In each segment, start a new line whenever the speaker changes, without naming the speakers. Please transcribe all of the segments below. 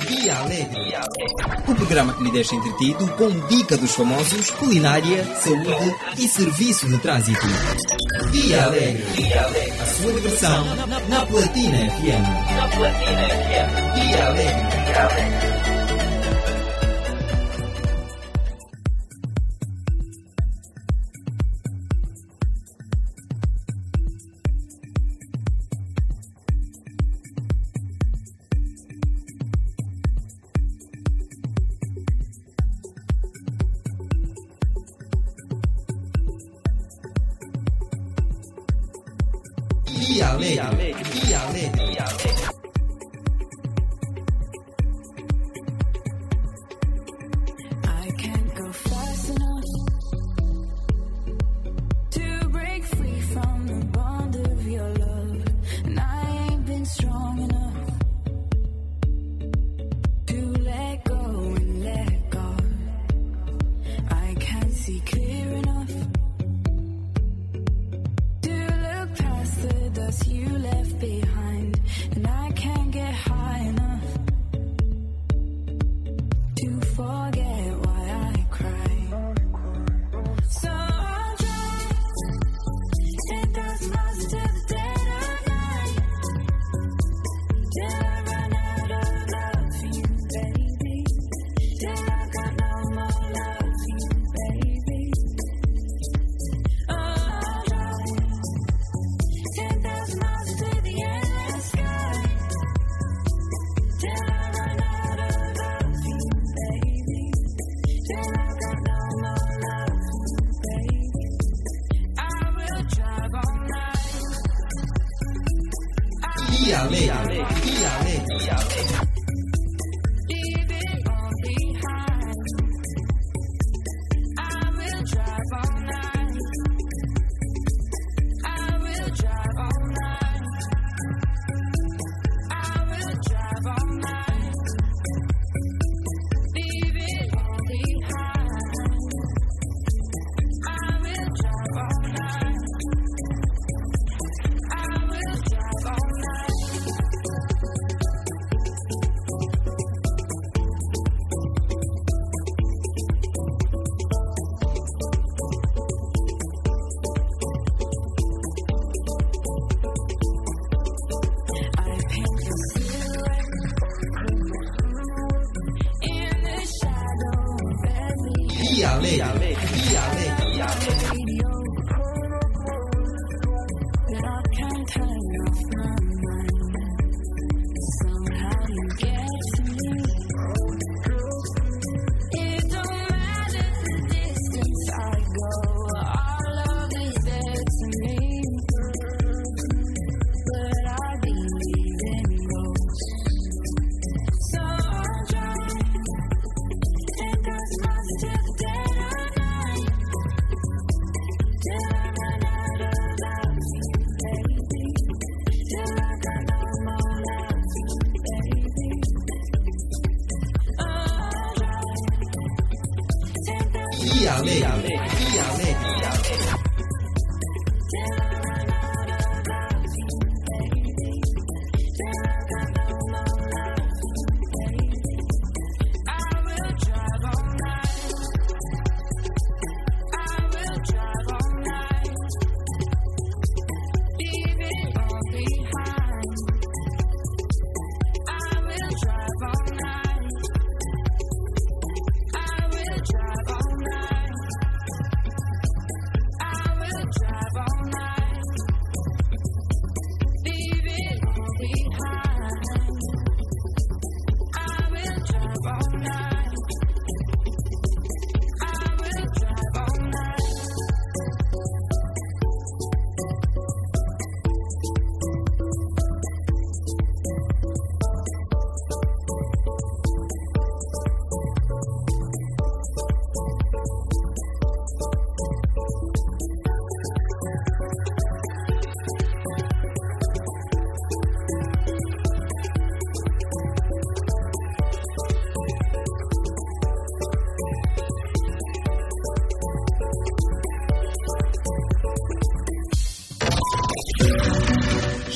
Via Alegre. O programa que lhe deixa entretido com dica dos famosos, culinária, saúde e serviço de trânsito. Via Alegre. A sua diversão na Platina FM. Na Platina FM. Via Alegre.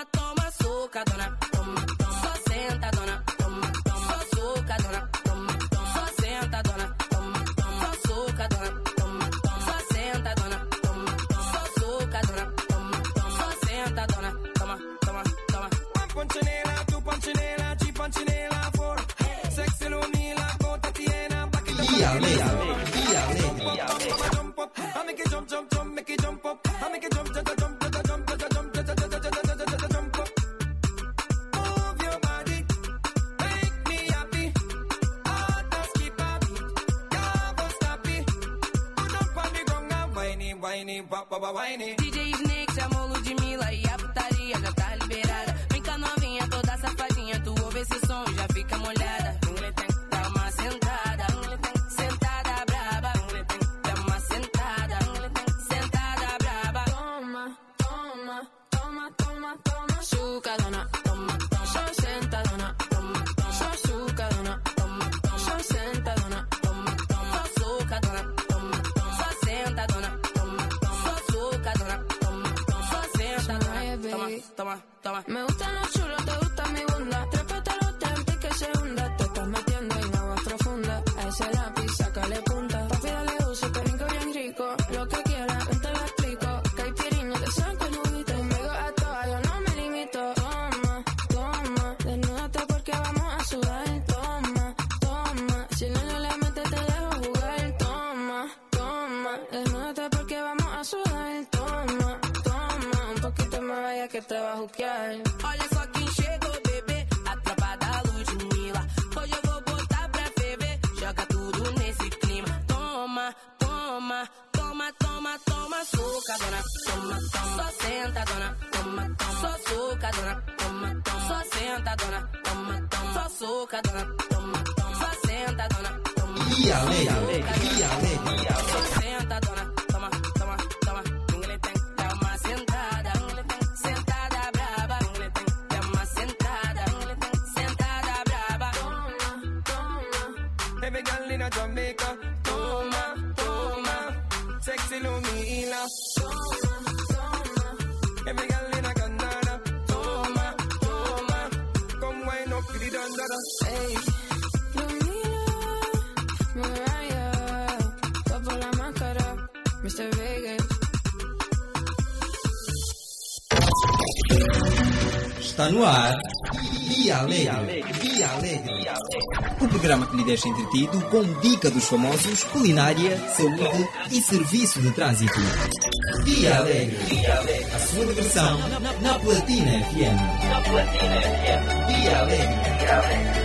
mató. whiny.
Olha só quem chegou, bebê, a tropa da Ludmilla. Hoje eu vou botar pra beber, joga tudo nesse clima. Toma, toma, toma, toma, toma, suca, dona. Toma, toma, só senta, dona. Toma, toma, só suca, dona. Toma, toma, só senta, dona. Toma, toma, só suca, dona. Toma, toma, só senta, dona. Toma, e
a lei,
Every girl Jamaica. Toma, toma. Sexy Lumila. Toma, toma. Every girl in. Toma, toma. Come up, dandada.
Hey. Mr.
Está no ar. Alegre. O programa que lhe deixa entretido com dica dos famosos, culinária, saúde e serviço de trânsito. Via Alegre. A sua diversão na Platina FM.
Na Platina FM. Via Alegre.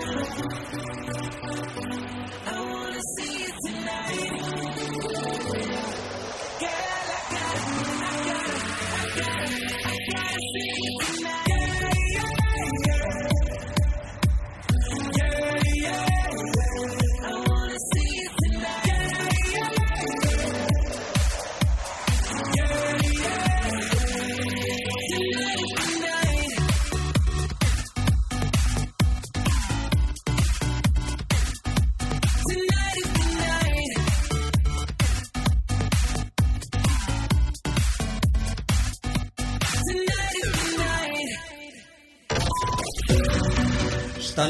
I wanna see you tonight.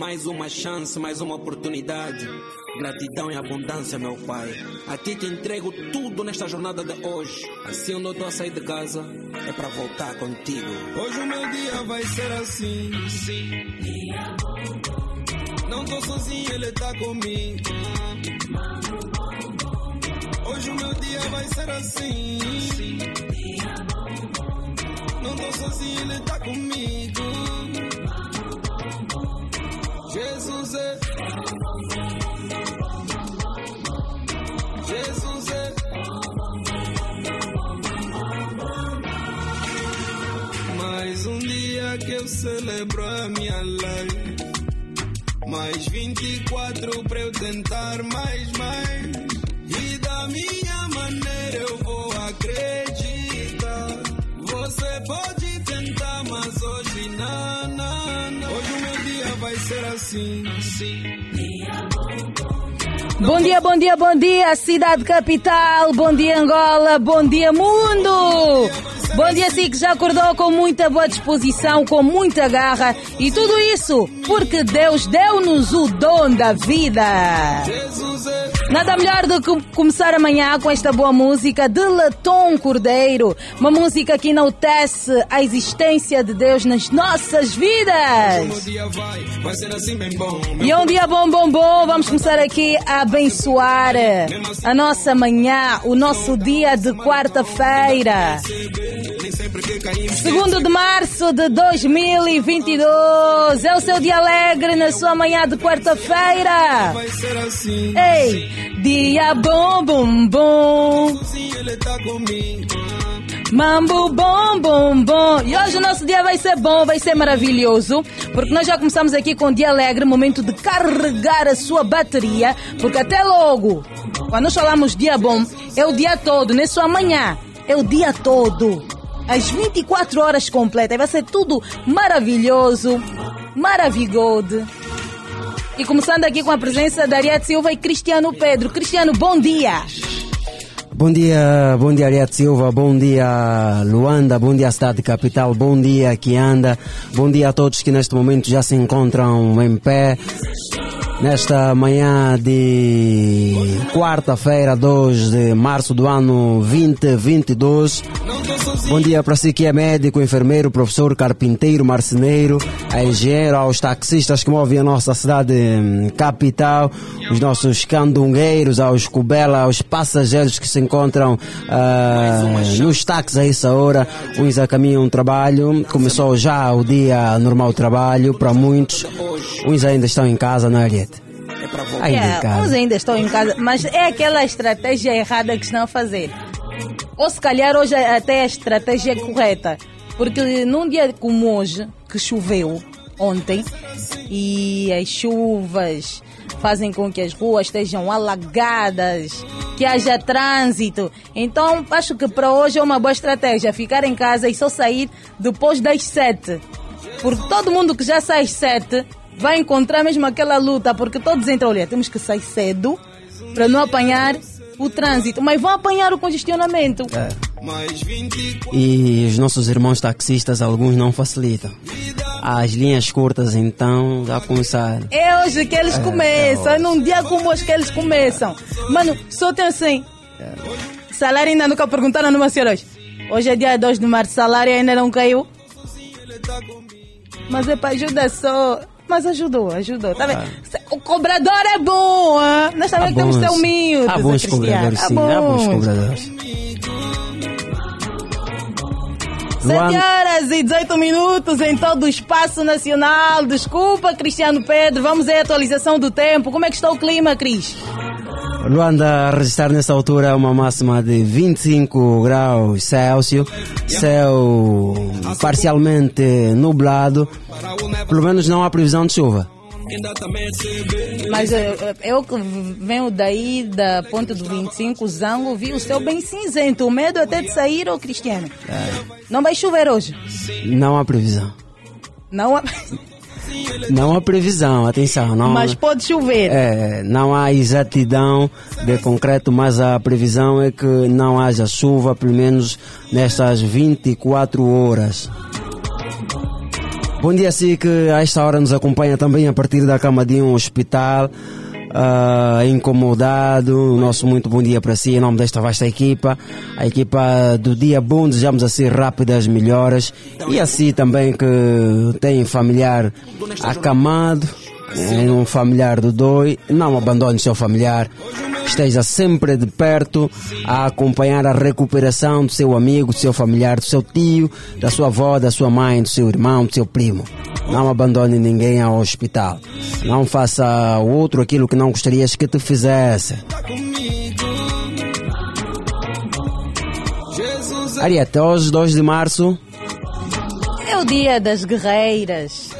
Mais uma chance, mais uma oportunidade. Gratidão e abundância, meu Pai. A ti te entrego tudo nesta jornada de hoje. Assim onde eu estou a sair de casa, é para voltar contigo. Hoje o meu dia vai ser assim. Não tô sozinho, ele tá comigo. Hoje o meu dia vai ser assim. Não tô sozinho, ele tá comigo. Jesus é. Jesus é. Mais um dia que eu celebro a minha life. Mais 24 para eu tentar mais, mais. E da minha maneira eu vou acreditar. Você pode tentar, mas hoje não, não, não. Hoje vai ser assim, assim.
Bom dia, bom dia, bom dia, cidade capital, bom dia Angola, bom dia mundo! Bom dia, si que já acordou com muita boa disposição, com muita garra e tudo isso porque Deus deu-nos o dom da vida.
Jesus é.
Nada melhor do que começar amanhã com esta boa música de Latom Cordeiro, uma música que enaltece a existência de Deus nas nossas vidas.
vai, vai assim bom.
E é um dia bom, bom, bom. Vamos começar aqui a abençoar a nossa manhã, o nosso dia de quarta-feira. Segundo de março de 2022. É o seu dia alegre na sua manhã de quarta-feira. Ei, dia bom, bom, bom. Mambo bom, bom, bom. E hoje o nosso dia vai ser bom, vai ser maravilhoso, porque nós já começamos aqui com o dia alegre, momento de carregar a sua bateria, porque até logo, quando nós falamos dia bom, é o dia todo, não é só amanhã, é o dia todo. As 24 horas completas, vai ser tudo maravilhoso, maravilhoso. E começando aqui com a presença da Ariete Silva e Cristiano Pedro. Cristiano, bom dia.
Bom dia, bom dia Ariete Silva, bom dia Luanda, bom dia Cidade Capital, bom dia Kianda, bom dia a todos que neste momento já se encontram em pé. Nesta manhã de quarta-feira, 2 de março do ano 2022. Bom dia para si que é médico, enfermeiro, professor, carpinteiro, marceneiro, engenheiro, aos taxistas que movem a nossa cidade hum, capital, os nossos candungueiros, aos cubela, aos passageiros que se encontram ah, nos táxis a essa hora, uns a caminho um trabalho, começou já o dia normal trabalho para muitos, uns ainda estão em casa, não é?
É para voltar.
Yeah, uns
casa.
ainda estão em casa, mas é aquela estratégia errada que estão a fazer. Ou se calhar hoje até a estratégia é correta. Porque num dia como hoje, que choveu ontem, e as chuvas fazem com que as ruas estejam alagadas, que haja trânsito. Então, acho que para hoje é uma boa estratégia ficar em casa e só sair depois das sete. Porque todo mundo que já sai às sete vai encontrar mesmo aquela luta, porque todos entram, olha, temos que sair cedo para não apanhar o trânsito, mas vão apanhar o congestionamento.
24
E os nossos irmãos taxistas, alguns não facilitam. As linhas curtas, então, já começaram.
É hoje que eles começam, é num dia como hoje que eles começam. Mano, só tem assim. Salário ainda nunca perguntaram numa senhora hoje. Hoje é dia 2 de março, salário ainda não caiu. Mas é para ajudar só. Mas ajudou, ajudou. Tá vendo? O cobrador é bom, ah? Nós também temos
bons-
humildes.
Há bons
Cristiano.
cobradores, sim. Há bons
bons.
Cobradores.
7
Luanda-
horas e 18 minutos em todo o espaço nacional. Desculpa, Cristiano Pedro. Vamos à atualização do tempo. Como é que está o clima, Cris?
Luanda a registrar nessa altura uma máxima de 25 graus Celsius, céu parcialmente nublado, pelo menos não há previsão de chuva.
Mas eu que venho daí da ponte do 25, Zango, vi o céu bem cinzento. O medo até de sair, ô Cristiano. Não vai chover hoje.
Não há previsão.
Não há...
Não há previsão, atenção. Não,
Mas pode chover.
É, não há exatidão de concreto, mas a previsão é que não haja chuva, pelo menos nestas 24 horas. Bom dia, si que a esta hora nos acompanha também a partir da cama de um hospital. ah, incomodado, nosso muito bom dia para si em nome desta vasta equipa, a equipa do Dia Bom, desejamos assim rápidas melhoras. E assim também que tem familiar acamado, é um familiar do doi, não abandone seu familiar, esteja sempre de perto a acompanhar a recuperação do seu amigo, do seu familiar, do seu tio, da sua avó, da sua mãe, do seu irmão, do seu primo. Não abandone ninguém ao hospital. Não faça ao outro aquilo que não gostarias que te fizesse. Ariete, hoje, 2 de março,
É o dia das guerreiras.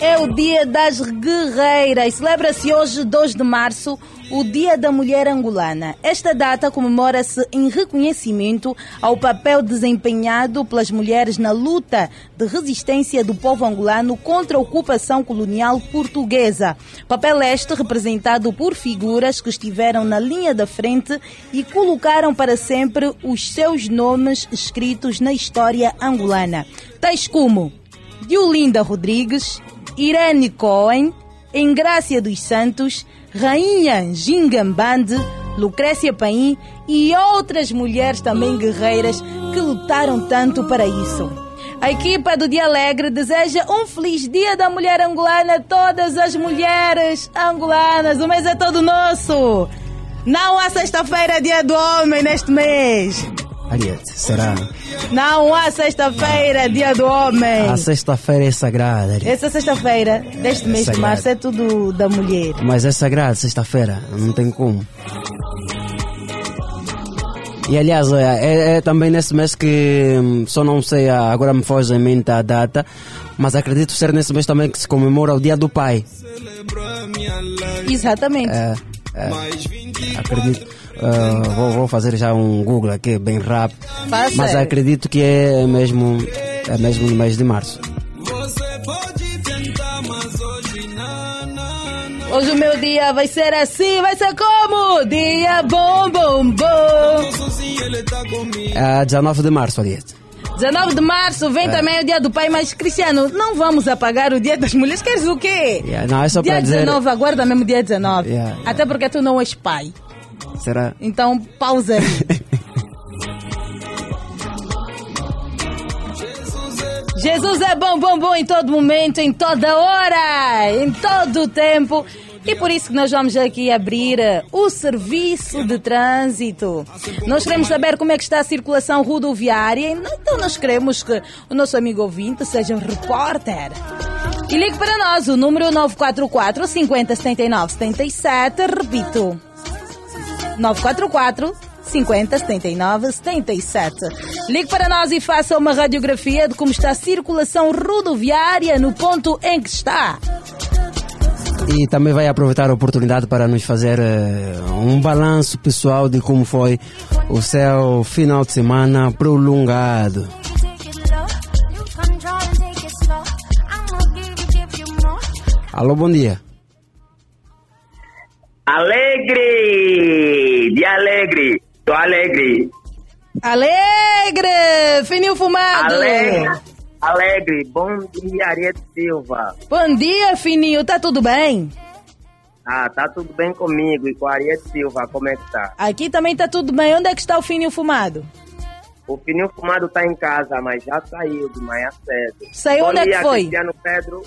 É o dia das guerreiras. Celebra-se hoje, 2 de março, o Dia da Mulher Angolana. Esta data comemora-se em reconhecimento ao papel desempenhado pelas mulheres na luta de resistência do povo angolano contra a ocupação colonial portuguesa. Papel este representado por figuras que estiveram na linha da frente e colocaram para sempre os seus nomes escritos na história angolana. Tais como Diolinda Rodrigues, Irene Cohen, Engrácia dos Santos, Rainha Gingambande, Lucrécia Paim e outras mulheres também guerreiras que lutaram tanto para isso. A equipa do Dia Alegre deseja um feliz Dia da Mulher Angolana a todas as mulheres angolanas. O mês é todo nosso. Não há sexta-feira, Dia do Homem, neste mês.
Ariete, será?
Não há sexta-feira, Dia do Homem.
A sexta-feira é sagrada, Ariete.
Essa sexta-feira deste mês de março é tudo da mulher.
Mas é sagrado, sexta-feira, não tem como. E aliás, é, é também nesse mês que hum, só não sei, ah, agora me foge em mente a data, mas acredito ser nesse mês também que se comemora o Dia do Pai.
Exatamente.
É, é,
Mais 24
acredito. Ah, vou, vou fazer já um Google aqui bem rápido.
Faça.
Mas acredito que é mesmo, é mesmo no mês de março.
Você pode tentar, mas hoje
o meu dia vai ser assim, vai ser como? Dia bom, bom, bom.
Tá.
É 19 de março, Ariete.
19 de março vem também o dia do pai, mas Cristiano, não vamos apagar o dia das mulheres. Queres o quê?
Yeah, não, é só
dia
para dizer.
19, aguarda mesmo dia 19.
Yeah,
Até porque tu não és pai.
Será?
Então, pausa. Jesus é bom, bom, bom em todo momento, em toda hora, em todo o tempo. E por isso que nós vamos aqui abrir eh, o serviço de trânsito. Nós queremos saber como é que está a circulação rodoviária, então nós queremos que o nosso amigo ouvinte seja um repórter. E ligue para nós, o número 944 50 79 77, repito, 944 50 79 77. Ligue para nós e faça uma radiografia de como está a circulação rodoviária no ponto em que está.
E também vai aproveitar a oportunidade para nos fazer eh, um balanço pessoal de como foi o seu final de semana prolongado. Alô, bom dia.
Alegre! De alegre! Tô alegre!
Alegre! Fininho fumado!
Alegre! Alegre! Bom dia, Ariete Silva!
Bom dia, Fininho, tá tudo bem?
Ah, tá tudo bem comigo e com a Ariete Silva, como é que tá?
Aqui também tá tudo bem. Onde é que está o Fininho fumado?
O Fininho Fumado tá em casa, mas já saiu de manhã cedo.
Saiu
Bom
onde é
dia,
que foi?
Cristiano Pedro.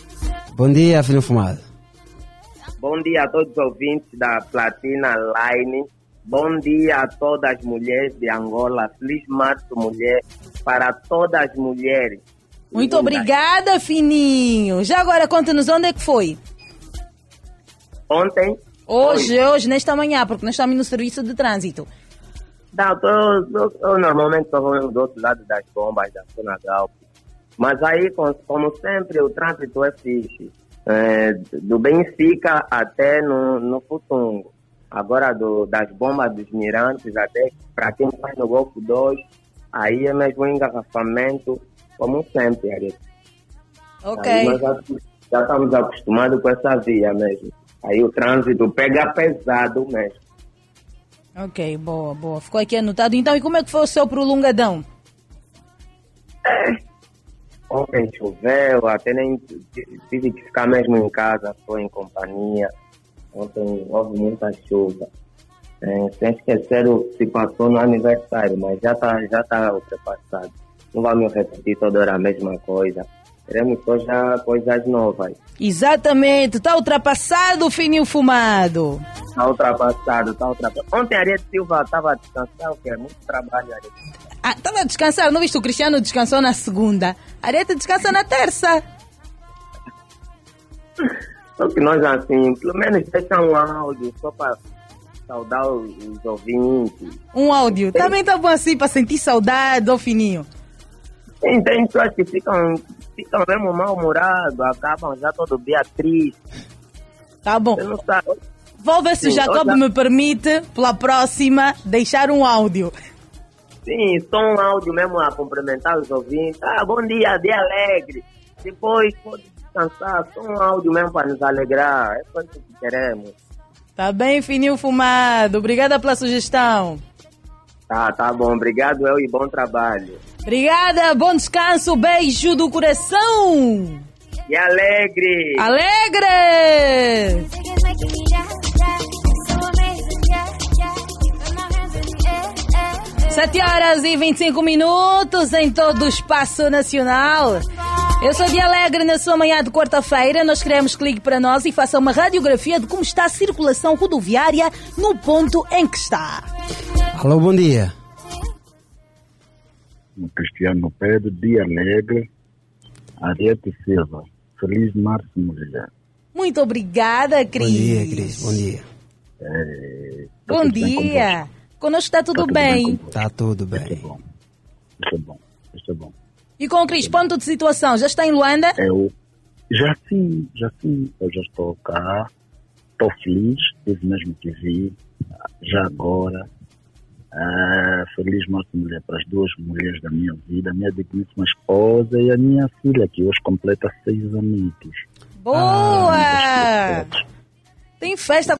Bom dia, filho fumado.
Bom dia a todos os ouvintes da Platina Line. Bom dia a todas as mulheres de Angola. Feliz Março Mulher para todas as mulheres.
Muito obrigada, Fininho. Já agora conta-nos onde é que foi?
Ontem
Hoje, hoje, nesta manhã, porque nós estamos no serviço de trânsito.
Não, tô, tô- eu normalmente estou do outro lado das bombas da Zona Galp. Mas aí, com- como sempre, o trânsito é fixe. é, do Benfica até no, no Futungo. Agora do, das bombas dos mirantes até para quem faz no Golfo 2, aí é mesmo um engarrafamento, como sempre.
Ok.
Aí nós já, já estamos acostumados com essa via mesmo. Aí o trânsito pega pesado mesmo.
Ok, boa, boa. Ficou aqui anotado. Então, e como é que foi o seu prolongadão?
Ontem choveu, até nem tive que ficar mesmo em casa, só em companhia. Ontem houve muita chuva. É, sem esquecer o que se passou no aniversário, mas já está já tá ultrapassado. Não vamos repetir toda hora a mesma coisa. Queremos já coisas novas.
Exatamente, tá ultrapassado o fininho fumado.
Está ultrapassado, está ultrapassado. Ontem a Ariete Silva estava a descansar, o que é muito trabalho, Ariete.
Ah, tava a descansar, não viste o Cristiano descansou na segunda. Areta descansa na terça.
Só que nós, assim, pelo menos deixa um áudio só para saudar os, ouvintes.
Um áudio. Também tá bom assim para sentir saudade, ó fininho.
Tem, tem pessoas que ficam, ficam mesmo mal-humorados, acabam já todo dia tristes.
Tá bom. Vou ver se o
Sim,
Jacob
olha-
me permite, pela próxima, deixar um áudio.
Sim, só um áudio mesmo a cumprimentar os ouvintes. Ah, bom dia, dia alegre. Depois pode descansar, só um áudio mesmo para nos alegrar. É isso que queremos.
Tá bem, fininho fumado. Obrigada pela sugestão.
Tá, tá bom. Obrigado, eu, e bom trabalho.
Obrigada, bom descanso, beijo do coração.
E alegre!
Alegre! Sete horas e 25 minutos em todo o espaço nacional. Eu sou de Alegre na sua manhã de quarta-feira. Nós queremos que ligue para nós e faça uma radiografia de como está a circulação rodoviária no ponto em que está.
Alô, bom dia.
no Cristiano Pedro, Dia Alegre, Ariete Silva. Feliz Março, mulher.
Muito obrigada, Cris.
Bom dia, Cris. Bom dia.
É, tá
Bom dia. Conosco está tudo
Tá tudo bem
bem.
convosco?
Tá tudo
convosco?
bem.
Isso é bom. Isso é bom. Isso é bom.
E com o Cris, ponto de situação, já está em Luanda?
Eu já sim, já sim. Eu já estou cá. Estou feliz. Tive mesmo que vir. Já agora. Ah, feliz Março, mulher, para as duas mulheres da minha vida, a minha digníssima esposa e a minha filha, que hoje completa seis anos.
Boa!
Ah,
Tem festa